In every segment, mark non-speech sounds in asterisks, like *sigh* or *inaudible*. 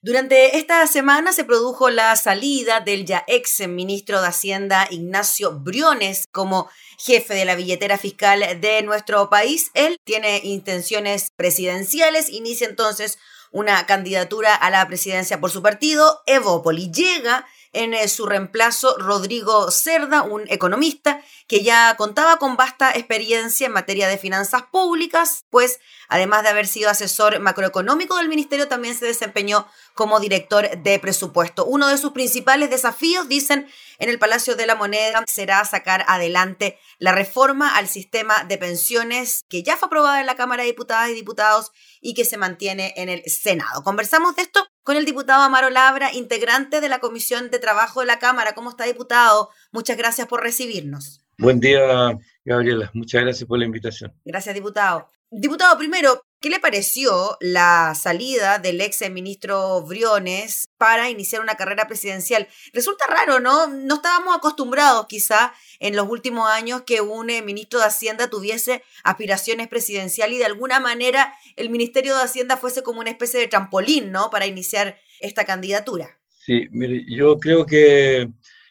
Durante esta semana se produjo la salida del ya ex ministro de Hacienda Ignacio Briones como jefe de la billetera fiscal de nuestro país. Él tiene intenciones presidenciales, inicia entonces una candidatura a la presidencia por su partido. Evópoli llega en eh, su reemplazo Rodrigo Cerda, un economista que ya contaba con vasta experiencia en materia de finanzas públicas, pues además de haber sido asesor macroeconómico del ministerio, también se desempeñó como director de presupuesto. Uno de sus principales desafíos, dicen en el Palacio de la Moneda, será sacar adelante la reforma al sistema de pensiones que ya fue aprobada en la Cámara de Diputadas y Diputados y que se mantiene en el Senado. Conversamos de esto con el diputado Amaro Labra, integrante de la Comisión de Trabajo de la Cámara. ¿Cómo está, diputado? Muchas gracias por recibirnos. Buen día, Gabriela. Muchas gracias por la invitación. Gracias, diputado. Diputado, primero, ¿qué le pareció la salida del ex ministro Briones para iniciar una carrera presidencial? Resulta raro, ¿no? No estábamos acostumbrados quizá en los últimos años que un eh, ministro de Hacienda tuviese aspiraciones presidenciales y de alguna manera el Ministerio de Hacienda fuese como una especie de trampolín, ¿no? Para iniciar esta candidatura. Sí, mire, yo creo que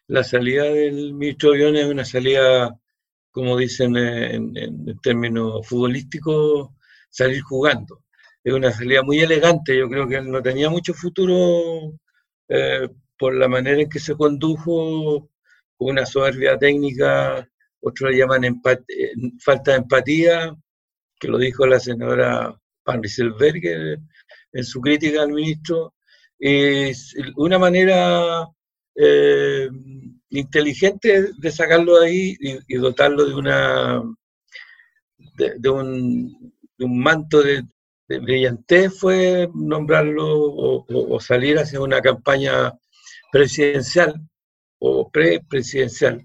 la salida del ministro Briones es una salida como dicen en, términos futbolísticos, salir jugando. Es una salida muy elegante, yo creo que no tenía mucho futuro eh, por la manera en que se condujo, con una soberbia técnica, otros le llaman eh, falta de empatía, que lo dijo la senadora Pan Rieselberger en su crítica al ministro, es una manera eh, inteligente de sacarlo de ahí y, dotarlo de una de, un, manto de, brillantez fue nombrarlo o, salir hacia una campaña presidencial o pre-presidencial,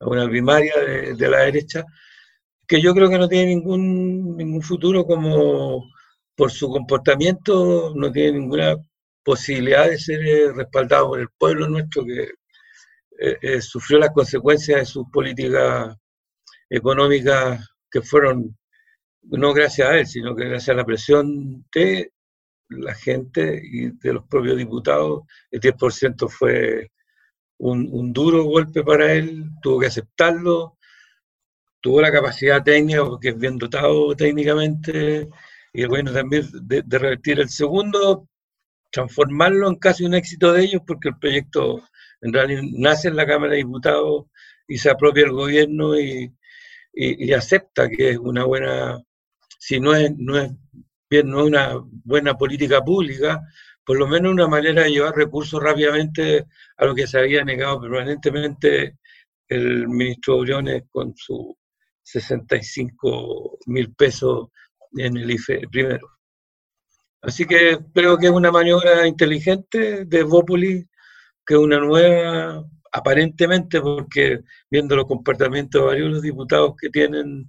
a una primaria de, la derecha, que yo creo que no tiene ningún, ningún futuro como por su comportamiento, no tiene ninguna posibilidad de ser eh, respaldado por el pueblo nuestro que eh, eh, sufrió las consecuencias de sus políticas económicas que fueron no gracias a él, sino que gracias a la presión de la gente y de los propios diputados. El 10% fue un, duro golpe para él, tuvo que aceptarlo, tuvo la capacidad técnica, porque es bien dotado técnicamente, y bueno también de revertir el segundo, transformarlo en casi un éxito de ellos, porque el proyecto en realidad nace en la Cámara de Diputados y se apropia el gobierno y, acepta que es una buena, si no es, no es bien, no es una buena política pública, por lo menos una manera de llevar recursos rápidamente a lo que se había negado permanentemente el ministro Briones con sus 65 mil pesos en el IFE primero. Así que creo que es una maniobra inteligente de Bópoli que una nueva, aparentemente, porque viendo los comportamientos de varios diputados que tienen,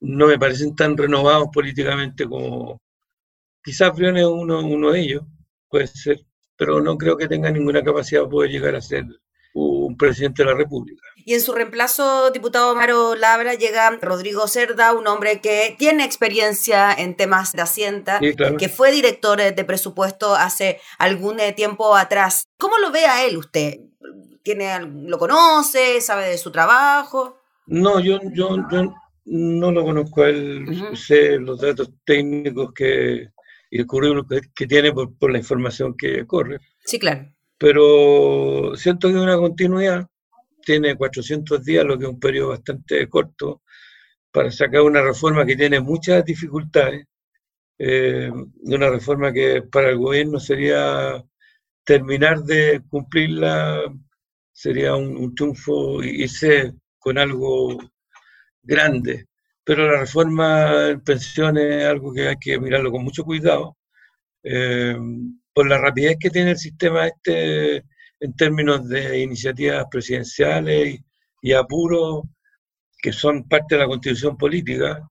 no me parecen tan renovados políticamente como quizás Briones es uno, uno de ellos, puede ser, pero no creo que tenga ninguna capacidad de poder llegar a ser un presidente de la República. Y en su reemplazo, diputado Maro Labra, llega Rodrigo Cerda, un hombre que tiene experiencia en temas de Hacienda, que fue director de presupuesto hace algún eh, tiempo atrás. ¿Cómo lo ve a él usted? ¿Tiene, ¿Lo conoce? ¿Sabe de su trabajo? No, yo, yo, no lo conozco a él. Sé los datos técnicos que, y el currículum que, tiene por, por la información que corre. Sí, claro pero siento que es una continuidad, tiene 400 días, lo que es un periodo bastante corto, para sacar una reforma que tiene muchas dificultades, eh, una reforma que para el gobierno sería terminar de cumplirla, sería un, triunfo y irse con algo grande. Pero la reforma en pensiones es algo que hay que mirarlo con mucho cuidado. Eh, por la rapidez que tiene el sistema este en términos de iniciativas presidenciales y, apuros que son parte de la constitución política.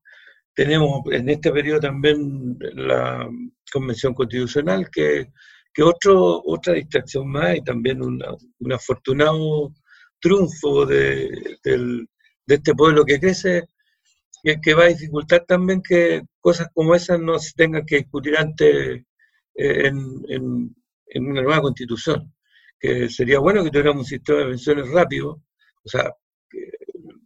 Tenemos en este periodo también la Convención Constitucional, que, que otro, otra distracción más y también un afortunado triunfo de, de, este pueblo que crece, que, que va a dificultar también que cosas como esas no se tengan que discutir antes en, en, una nueva constitución, que sería bueno que tuviéramos un sistema de pensiones rápido, o sea,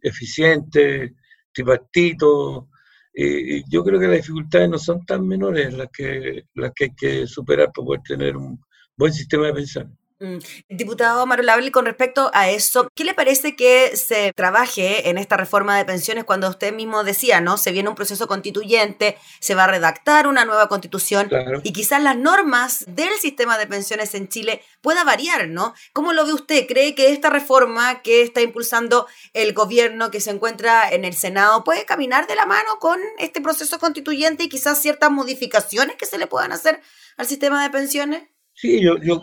eficiente, tripartito. Y yo creo que las dificultades no son tan menores las que, las que hay que superar para poder tener un buen sistema de pensiones. Mm, diputado Mario Label, con respecto a eso, ¿qué le parece que se trabaje en esta reforma de pensiones cuando usted mismo decía, ¿no? Se viene un proceso constituyente, se va a redactar una nueva constitución y quizás las normas del sistema de pensiones en Chile pueda variar, ¿no? ¿Cómo lo ve usted? ¿Cree que esta reforma que está impulsando el gobierno que se encuentra en el Senado puede caminar de la mano con este proceso constituyente y quizás ciertas modificaciones que se le puedan hacer al sistema de pensiones? Sí, yo, yo,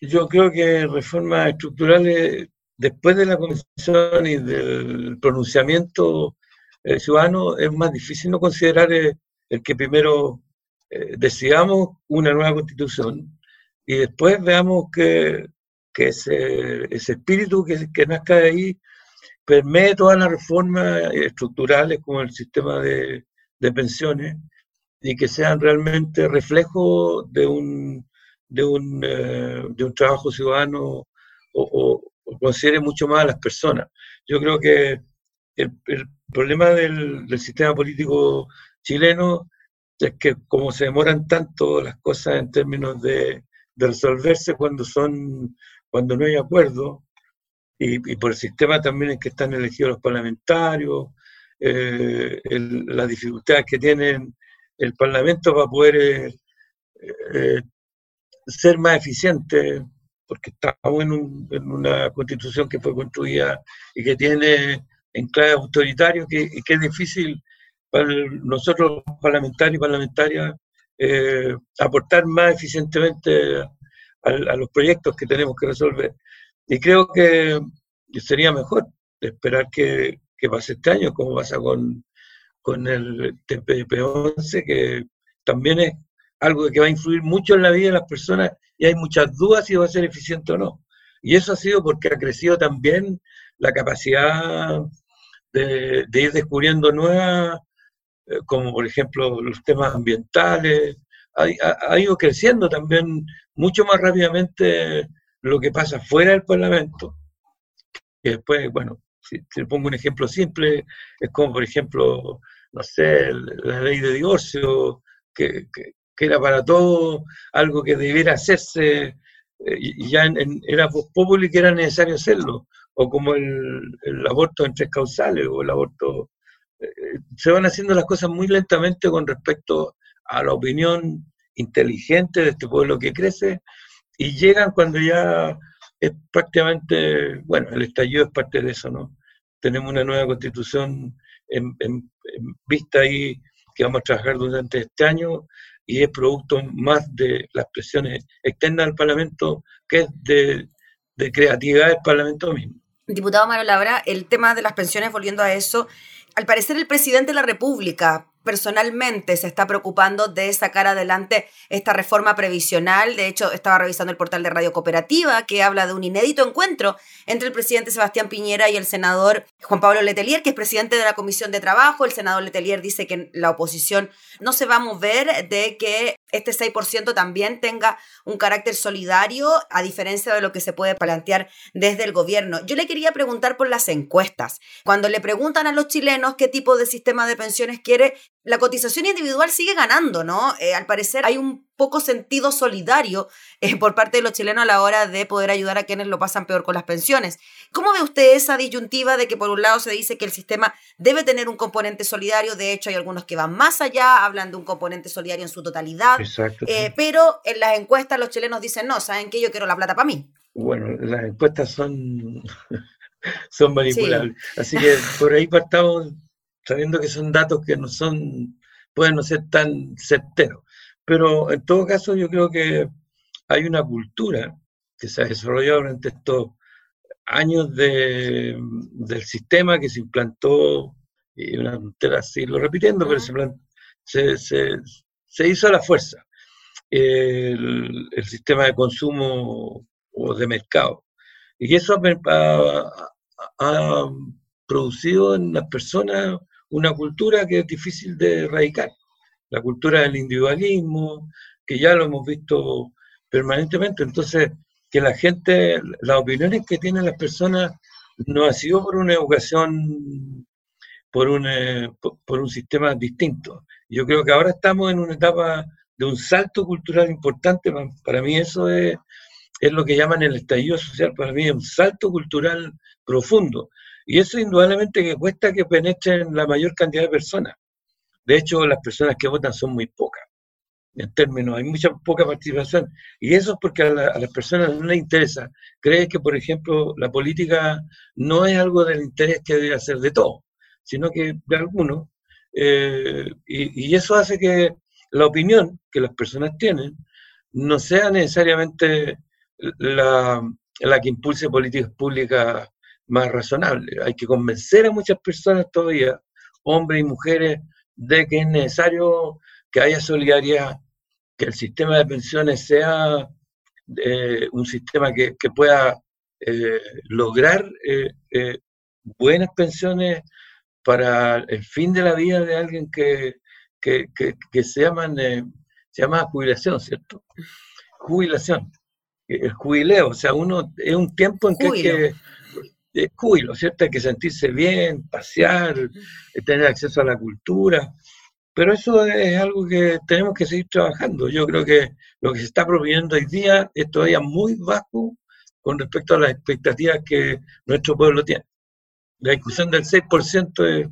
yo, creo que reformas estructurales, después de la comisión y del pronunciamiento eh, ciudadano, es más difícil no considerar eh, el, que primero eh, decidamos una nueva constitución y después veamos que, que ese, ese, espíritu que, que nazca de ahí permee todas las reformas estructurales como el sistema de, de pensiones y que sean realmente reflejo de un de un, eh, de un trabajo ciudadano o, considere mucho más a las personas. Yo creo que el, problema del, sistema político chileno es que como se demoran tanto las cosas en términos de, resolverse cuando son cuando no hay acuerdo y, por el sistema también en que están elegidos los parlamentarios eh, las dificultades que tienen el parlamento para poder eh ser más eficiente, porque estamos en, una constitución que fue construida y que tiene enclaves autoritarios que, que es difícil para nosotros parlamentarios y parlamentarias eh, aportar más eficientemente a, los proyectos que tenemos que resolver. Y creo que sería mejor esperar que, que pase este año, como pasa con, con el TPP-11, que también es algo que va a influir mucho en la vida de las personas y hay muchas dudas si va a ser eficiente o no. Y eso ha sido porque ha crecido también la capacidad de, ir descubriendo nuevas, eh, como por ejemplo los temas ambientales. Ha, ido creciendo también mucho más rápidamente lo que pasa fuera del Parlamento. Y después, bueno, si, pongo un ejemplo simple, es como por ejemplo, no sé, la ley de divorcio, que, que era para todo algo que debiera hacerse, eh, y ya en, era popular que era necesario hacerlo, o como el, aborto en tres causales, o el aborto... Eh, se van haciendo las cosas muy lentamente con respecto a la opinión inteligente de este pueblo que crece, y llegan cuando ya es prácticamente, bueno, el estallido es parte de eso, ¿no? Tenemos una nueva constitución en, en vista ahí que vamos a trabajar durante este año y es producto más de las presiones externas del Parlamento que de, de creatividad del Parlamento mismo. Diputado Mario Labra, el tema de las pensiones, volviendo a eso, al parecer el presidente de la República personalmente se está preocupando de sacar adelante esta reforma previsional. De hecho, estaba revisando el portal de Radio Cooperativa que habla de un inédito encuentro entre el presidente Sebastián Piñera y el senador Juan Pablo Letelier, que es presidente de la Comisión de Trabajo. El senador Letelier dice que la oposición no se va a mover de que este 6% también tenga un carácter solidario, a diferencia de lo que se puede plantear desde el gobierno. Yo le quería preguntar por las encuestas. Cuando le preguntan a los chilenos qué tipo de sistema de pensiones quiere, la cotización individual sigue ganando, ¿no? Eh, al parecer hay un poco sentido solidario eh, por parte de los chilenos a la hora de poder ayudar a quienes lo pasan peor con las pensiones. ¿Cómo ve usted esa disyuntiva de que por un lado se dice que el sistema debe tener un componente solidario? De hecho, hay algunos que van más allá, hablan de un componente solidario en su totalidad. Exacto, eh, Pero en las encuestas los chilenos dicen, no, ¿saben qué? Yo quiero la plata para mí. Bueno, las encuestas son, *laughs* son manipulables. Así que por ahí partamos sabiendo que son datos que no son, pueden no ser tan certeros. Pero en todo caso yo creo que hay una cultura que se ha desarrollado durante estos años de, del sistema que se implantó, y una tontera seguirlo repitiendo, pero se, se, se, hizo a la fuerza el, el, sistema de consumo o de mercado. Y eso ha, ha producido en las personas una cultura que es difícil de erradicar. La cultura del individualismo, que ya lo hemos visto permanentemente. Entonces, que la gente, las opiniones que tienen las personas no ha sido por una educación, por un, eh, por un sistema distinto. Yo creo que ahora estamos en una etapa de un salto cultural importante. Para mí eso es, es lo que llaman el estallido social. Para mí es un salto cultural profundo. Y eso indudablemente que cuesta que penetren la mayor cantidad de personas. De hecho, las personas que votan son muy pocas. En términos, hay mucha poca participación. Y eso es porque a, las personas no les interesa. Creen que, por ejemplo, la política no es algo del interés que debe hacer de todo, sino que de algunos. Eh, y, eso hace que la opinión que las personas tienen no sea necesariamente la, la que impulse políticas públicas más razonables. Hay que convencer a muchas personas todavía, hombres y mujeres, de que es necesario que haya solidaridad, que el sistema de pensiones sea eh, un sistema que, pueda eh, lograr eh, buenas pensiones para el fin de la vida de alguien que, se, llaman, se llama jubilación, ¿cierto? Jubilación, el jubileo, o sea, uno es un tiempo en que hay que es júbilo, ¿cierto? Hay que sentirse bien, pasear, tener acceso a la cultura, pero eso es algo que tenemos que seguir trabajando. Yo creo que lo que se está proponiendo hoy día es todavía muy bajo con respecto a las expectativas que nuestro pueblo tiene. La discusión del 6% es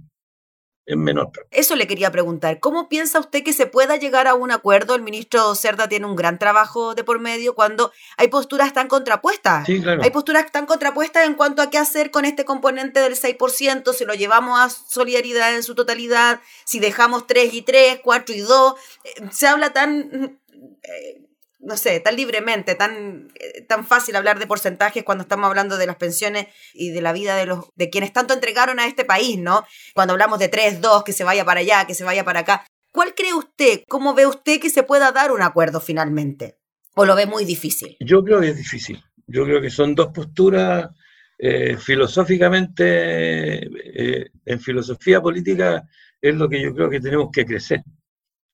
menor. Eso le quería preguntar. ¿Cómo piensa usted que se pueda llegar a un acuerdo? El ministro Cerda tiene un gran trabajo de por medio cuando hay posturas tan contrapuestas. Sí, claro. Hay posturas tan contrapuestas en cuanto a qué hacer con este componente del 6%, si lo llevamos a solidaridad en su totalidad, si dejamos 3 y 3, 4 y 2. Eh, se habla tan... Eh, no sé, tan libremente, tan, eh, tan fácil hablar de porcentajes cuando estamos hablando de las pensiones y de la vida de los de quienes tanto entregaron a este país, ¿no? Cuando hablamos de 3, 2, que se vaya para allá, que se vaya para acá. ¿Cuál cree usted, cómo ve usted que se pueda dar un acuerdo finalmente? ¿O lo ve muy difícil? Yo creo que es difícil. Yo creo que son dos posturas eh, filosóficamente, eh, en filosofía política es lo que yo creo que tenemos que crecer.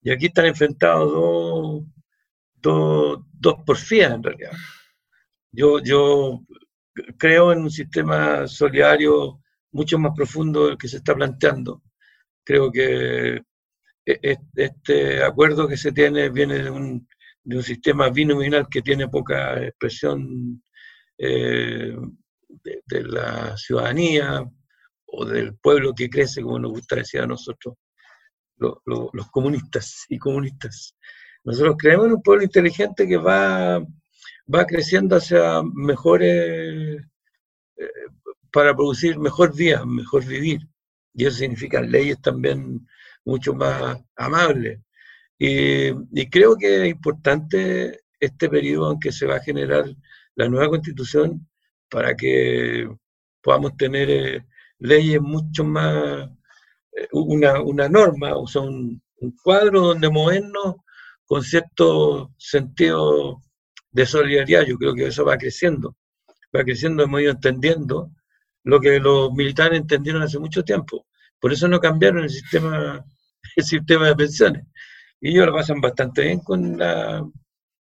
Y aquí están enfrentados dos dos, dos porfías en realidad. Yo, yo creo en un sistema solidario mucho más profundo del que se está planteando. Creo que e, e, este acuerdo que se tiene viene de un, de un sistema binominal que tiene poca expresión eh, de, la ciudadanía o del pueblo que crece, como nos gusta decir a nosotros, los comunistas y comunistas. Nosotros creemos en un pueblo inteligente que va, va creciendo hacia mejores, eh, para producir mejor vida, mejor vivir. Y eso significa leyes también mucho más amables. Y, creo que es importante este periodo en que se va a generar la nueva constitución para que podamos tener eh, leyes mucho más, eh, una, una, norma, o sea, un, un cuadro donde movernos con cierto sentido de solidaridad. Yo creo que eso va creciendo, va creciendo, hemos ido entendiendo lo que los militares entendieron hace mucho tiempo. Por eso no cambiaron el sistema, *laughs* el sistema de pensiones. Y ellos lo pasan bastante bien con, la,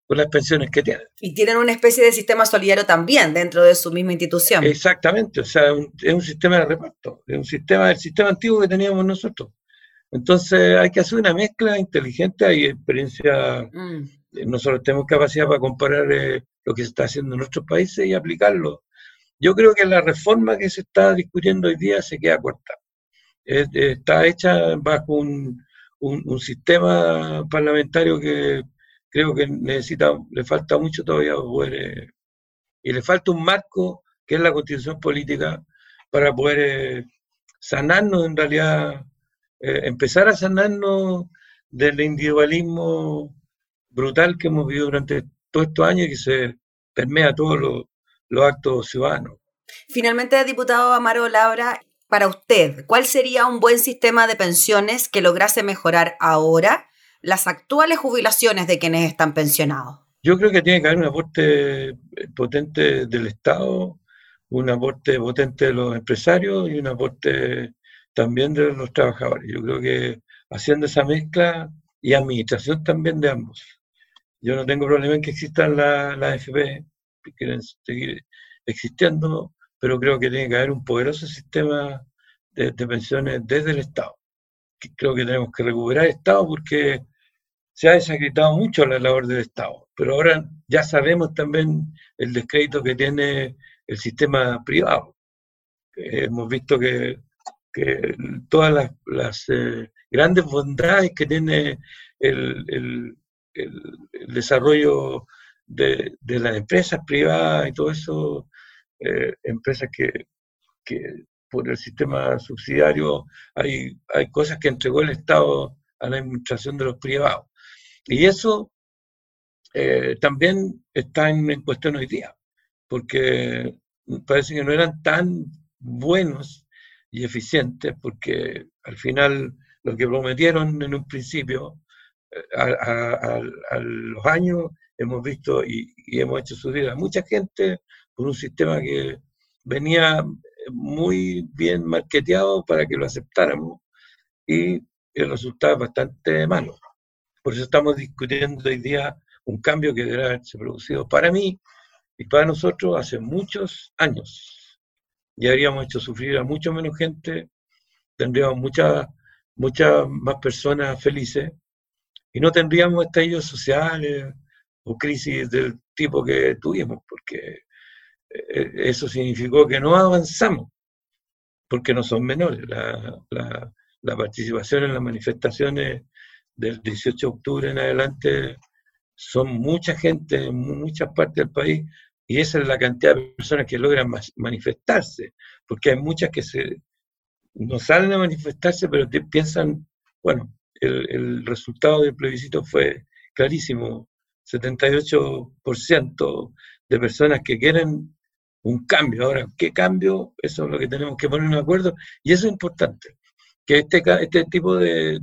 con las pensiones que tienen. Y tienen una especie de sistema solidario también dentro de su misma institución. Exactamente, o sea, es un sistema de reparto, es un sistema, el sistema antiguo que teníamos nosotros. Entonces hay que hacer una mezcla inteligente, hay experiencia, mm. eh, nosotros tenemos capacidad para comparar eh, lo que se está haciendo en nuestros países y aplicarlo. Yo creo que la reforma que se está discutiendo hoy día se queda corta. está hecha bajo un, sistema parlamentario que creo que necesita, le falta mucho todavía poder, eh, y le falta un marco que es la constitución política para poder sanarnos en realidad eh, empezar a sanarnos del individualismo brutal que hemos vivido durante todos estos años y que se permea todos los, actos ciudadanos. Finalmente, diputado Amaro Labra, para usted, ¿cuál sería un buen sistema de pensiones que lograse mejorar ahora las actuales jubilaciones de quienes están pensionados? Yo creo que tiene que haber un aporte eh, potente del Estado, un aporte potente de los empresarios y un aporte también de los trabajadores. Yo creo que haciendo esa mezcla y administración también de ambos, Yo no tengo problema en que existan las la FP, que quieren seguir existiendo, pero creo que tiene que haber un poderoso sistema de, pensiones desde el Estado. Creo que tenemos que recuperar el Estado porque se ha desacreditado mucho la labor del Estado, pero ahora ya sabemos también el descrédito que tiene el sistema privado. hemos visto que, todas las, eh, grandes bondades que tiene el, desarrollo de, las empresas privadas y todo eso, eh, empresas que, por el sistema subsidiario hay, hay cosas que entregó el Estado a la administración de los privados. Y eso eh, también está en, cuestión hoy día, porque parece que no eran tan buenos y eficientes, porque al final lo que prometieron en un principio, eh, a, los años hemos visto y, hemos hecho subir a mucha gente por un sistema que venía muy bien marketeado para que lo aceptáramos y el resultado es bastante malo. Por eso estamos discutiendo hoy día un cambio que debe haberse producido para mí y para nosotros hace muchos años. Ya habríamos hecho sufrir a mucho menos gente, tendríamos muchas más personas felices y no tendríamos estallidos sociales o crisis del tipo que tuvimos, porque eh, eso significó que no avanzamos, porque no son menores. La, la participación en las manifestaciones del 18 de octubre en adelante son mucha gente en muchas partes del país y esa es la cantidad de personas que logran manifestarse, porque hay muchas que se, no salen a manifestarse, pero piensan, bueno, el, resultado del plebiscito fue clarísimo, 78% de personas que quieren un cambio. Ahora, ¿qué cambio? Eso es lo que tenemos que poner en acuerdo y eso es importante, que este, este tipo de,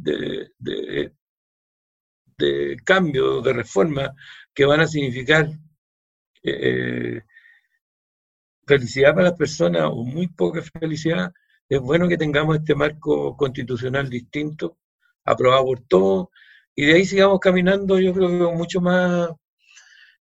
de cambio, de reforma, que van a significar eh, felicidad para las personas o muy poca felicidad, es bueno que tengamos este marco constitucional distinto, aprobado por todos, y de ahí sigamos caminando, yo creo que con mucho más,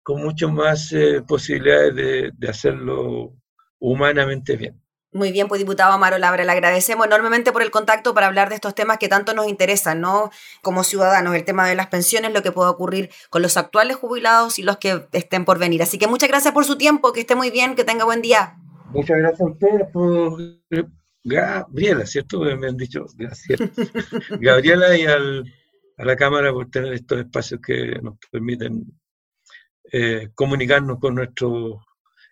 con mucho más eh, posibilidades de hacerlo humanamente bien. Muy bien, pues diputado Amaro Labra, le agradecemos enormemente por el contacto para hablar de estos temas que tanto nos interesan, ¿no? Como ciudadanos, el tema de las pensiones, lo que puede ocurrir con los actuales jubilados y los que estén por venir. Así que muchas gracias por su tiempo, que esté muy bien, que tenga buen día. Muchas gracias a ustedes por Gabriela, ¿cierto? Me han dicho gracias. *laughs* Gabriela y al, a la Cámara por tener estos espacios que nos permiten eh, comunicarnos con nuestros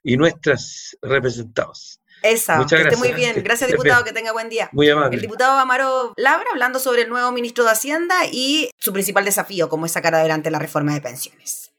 y nuestras representados. Esa, Muchas que esté muy bien. Gracias, diputado, que tenga buen día. Muy amable. El diputado Amaro Labra hablando sobre el nuevo ministro de Hacienda y su principal desafío, como es sacar adelante la reforma de pensiones.